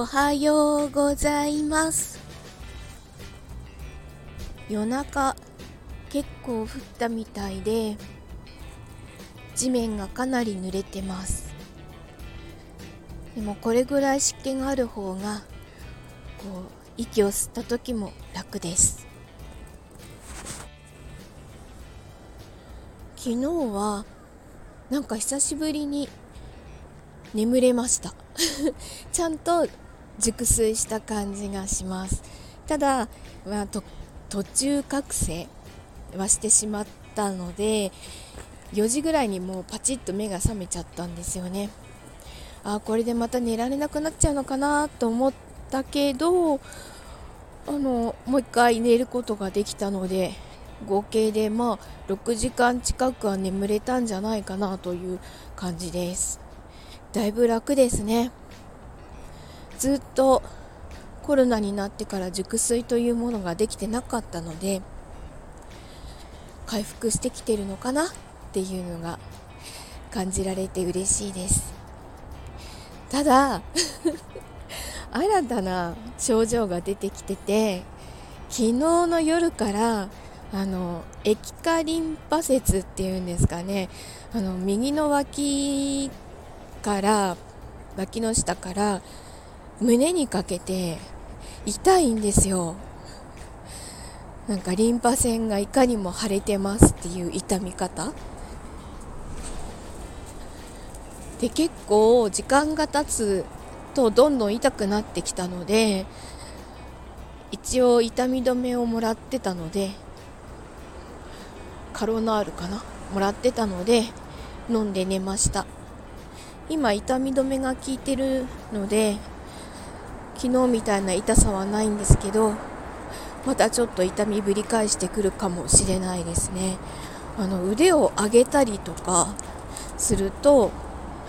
おはようございます。夜中結構降ったみたいで地面がかなり濡れてます。でもこれぐらい湿気がある方がこう息を吸った時も楽です。昨日はなんか久しぶりに眠れました。ちゃんと熟睡した感じがします。ただ、まあ、と途中覚醒はしてしまったので4時ぐらいにもうパチッと目が覚めちゃったんですよね。あこれでまた寝られなくなっちゃうのかなと思ったけどあのもう一回寝ることができたので合計でまあ6時間近くは眠れたんじゃないかなという感じです。だいぶ楽ですね。ずっとコロナになってから熟睡というものができてなかったので回復してきてるのかなっていうのが感じられて嬉しいです。ただ 新たな症状が出てきてて昨日の夜からあの液化リンパ節っていうんですかね。あの右の脇から脇の下から胸にかけて痛いんですよ。なんかリンパ腺がいかにも腫れてますっていう痛み方。で結構時間が経つとどんどん痛くなってきたので一応痛み止めをもらってたのでカロナールかな？もらってたので飲んで寝ました。今痛み止めが効いてるので昨日みたいな痛さはないんですけどまたちょっと痛みぶり返してくるかもしれないですね。あの腕を上げたりとかすると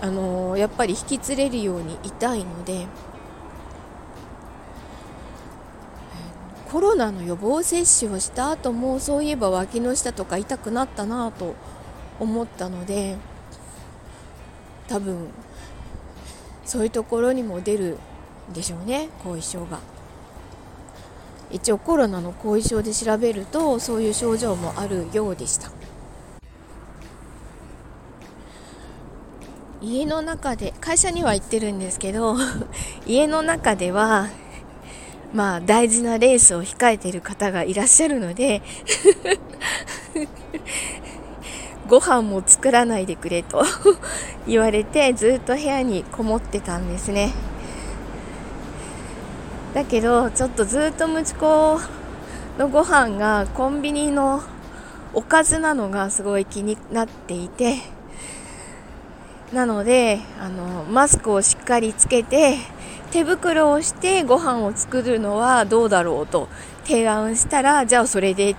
あの、やっぱり引きつれるように痛いのでコロナの予防接種をした後もそういえば脇の下とか痛くなったなと思ったので多分そういうところにも出るでしょうね後遺症が。一応コロナの後遺症で調べるとそういう症状もあるようでした。家の中で会社には行ってるんですけど 家の中ではまあ大事なレースを控えてる方がいらっしゃるので ご飯も作らないでくれと 言われてずっと部屋にこもってたんですね。だけどちょっとずっと息子のご飯がコンビニのおかずなのがすごい気になっていてなのであのマスクをしっかりつけて手袋をしてご飯を作るのはどうだろうと提案したらじゃあそれで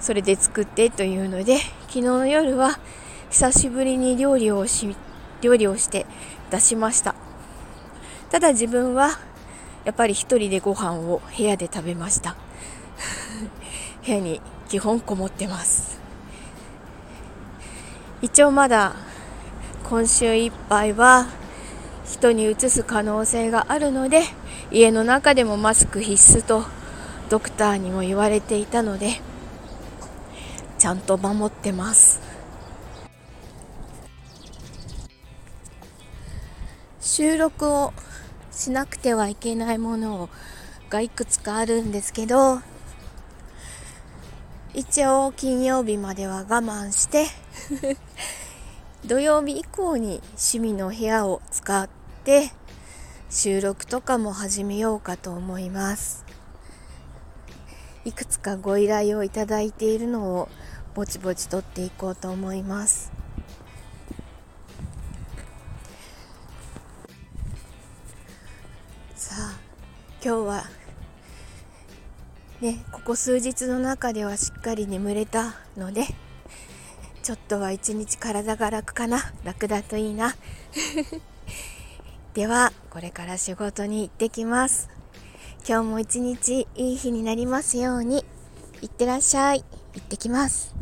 それで作ってというので昨日の夜は久しぶりに料理をし料理をして出しました。ただ自分はやっぱり一人でご飯を部屋で食べました。部屋に基本こもってます。一応まだ今週いっぱいは人にうつす可能性があるので家の中でもマスク必須とドクターにも言われていたのでちゃんと守ってます。収録をしなくてはいけないものがいくつかあるんですけど一応金曜日までは我慢して 土曜日以降に趣味の部屋を使って収録とかも始めようかと思います。いくつかご依頼をいただいているのをぼちぼち取っていこうと思います。今日はねここ数日の中ではしっかり眠れたのでちょっとは一日体が楽かな。楽だといいな。ではこれから仕事に行ってきます。今日も一日いい日になりますように。いってらっしゃい。行ってきます。